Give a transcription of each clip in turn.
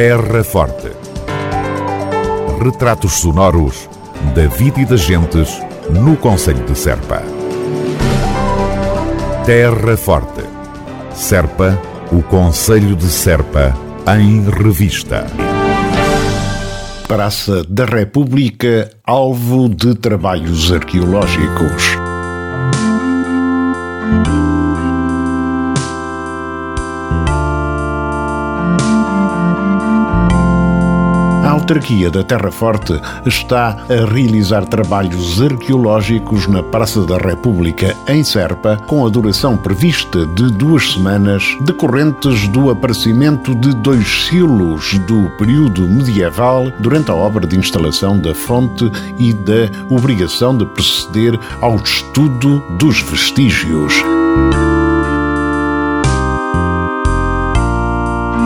Terra Forte. Retratos sonoros da vida e das gentes no Conselho de Serpa. Terra Forte. Serpa, o Conselho de Serpa, em revista. Praça da República, alvo de trabalhos arqueológicos. Autarquia da Terra Forte está a realizar trabalhos arqueológicos na Praça da República, em Serpa, com a duração prevista de duas semanas, decorrentes do aparecimento de dois silos do período medieval durante a obra de instalação da fonte e da obrigação de proceder ao estudo dos vestígios.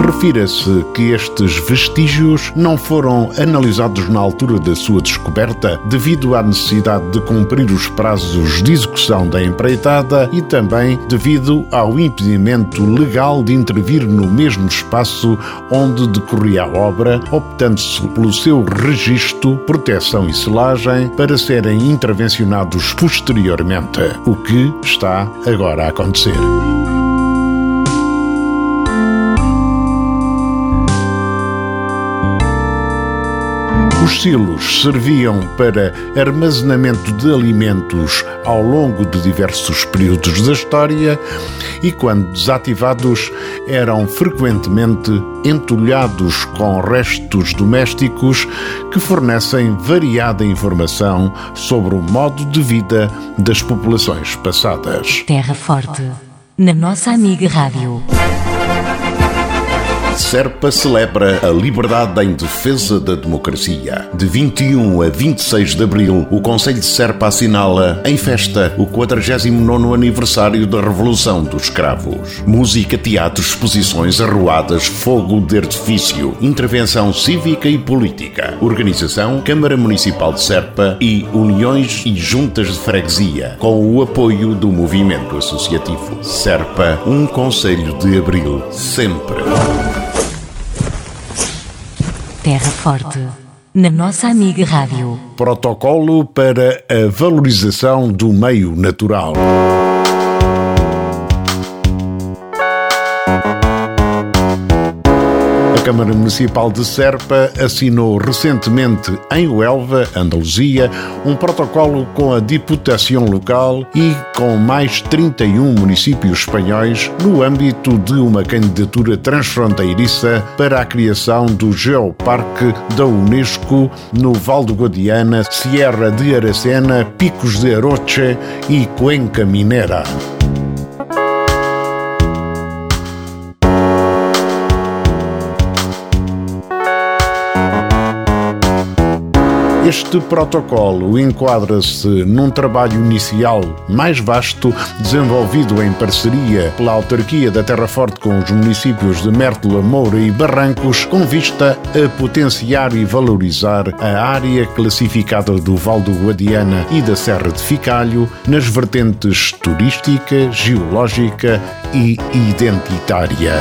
Refira-se que estes vestígios não foram analisados na altura da sua descoberta devido à necessidade de cumprir os prazos de execução da empreitada e também devido ao impedimento legal de intervir no mesmo espaço onde decorria a obra, optando-se pelo seu registro, proteção e selagem para serem intervencionados posteriormente, o que está agora a acontecer. Os silos serviam para armazenamento de alimentos ao longo de diversos períodos da história e, quando desativados, eram frequentemente entulhados com restos domésticos que fornecem variada informação sobre o modo de vida das populações passadas. Terra Forte, na nossa amiga Rádio. Serpa celebra a liberdade em defesa da democracia. De 21 a 26 de abril, o Conselho de Serpa assinala em festa o 49 aniversário da Revolução dos Escravos. Música, teatro, exposições, arruadas, fogo de artifício, intervenção cívica e política. Organização Câmara Municipal de Serpa e uniões e juntas de freguesia, com o apoio do movimento associativo. Serpa, um Conselho de Abril, sempre. Terra Forte, na nossa amiga Rádio. Protocolo para a valorização do meio natural. Câmara Municipal de Serpa assinou recentemente em Huelva, Andaluzia, um protocolo com a Diputação Local e com mais 31 municípios espanhóis no âmbito de uma candidatura transfronteiriça para a criação do Geoparque da Unesco no Val do Guadiana, Sierra de Aracena, Picos de Aroche e Cuenca Minera. Este protocolo enquadra-se num trabalho inicial mais vasto, desenvolvido em parceria pela autarquia da Terra Forte com os municípios de Mértola, Moura e Barrancos, com vista a potenciar e valorizar a área classificada do Val do Guadiana e da Serra de Ficalho nas vertentes turística, geológica e identitária.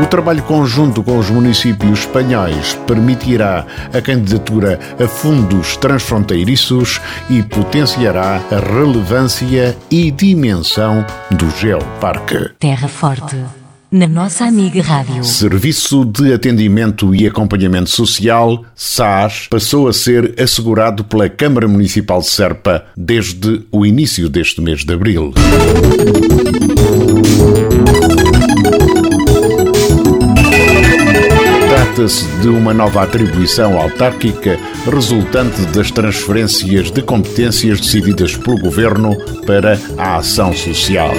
O trabalho conjunto com os municípios espanhóis permitirá a candidatura a fundos transfronteiriços e potenciará a relevância e dimensão do Geoparque. Terra Forte na nossa amiga Rádio. Serviço de Atendimento e Acompanhamento Social, SAS, passou a ser assegurado pela Câmara Municipal de Serpa desde o início deste mês de abril. Trata-se de uma nova atribuição autárquica resultante das transferências de competências decididas pelo Governo para a ação social.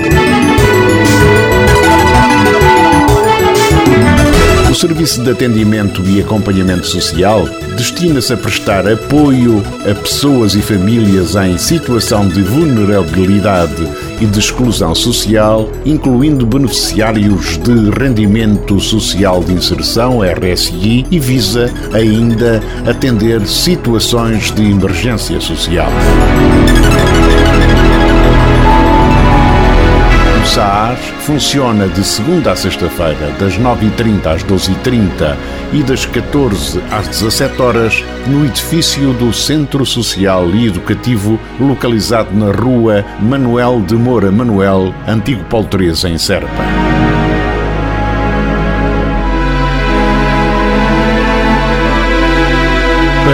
O Serviço de Atendimento e Acompanhamento Social destina-se a prestar apoio a pessoas e famílias em situação de vulnerabilidade e de exclusão social, incluindo beneficiários de Rendimento Social de Inserção, RSI, e visa ainda atender situações de emergência social. SAAS funciona de segunda a sexta-feira, das 9h30 às 12h30 e das 14 às 17 horas no edifício do Centro Social e Educativo, localizado na rua Manuel de Moura Manuel, antigo Paulo 3, em Serpa.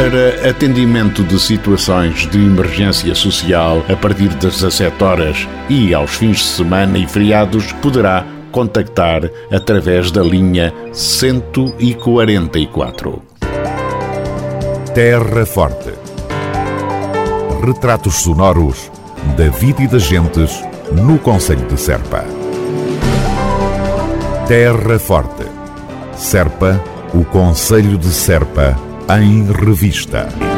Para atendimento de situações de emergência social a partir das 17 horas e aos fins de semana e feriados, poderá contactar através da linha 144. Terra Forte. Retratos sonoros da vida e das gentes no Conselho de Serpa. Terra Forte. Serpa, o Conselho de Serpa em revista.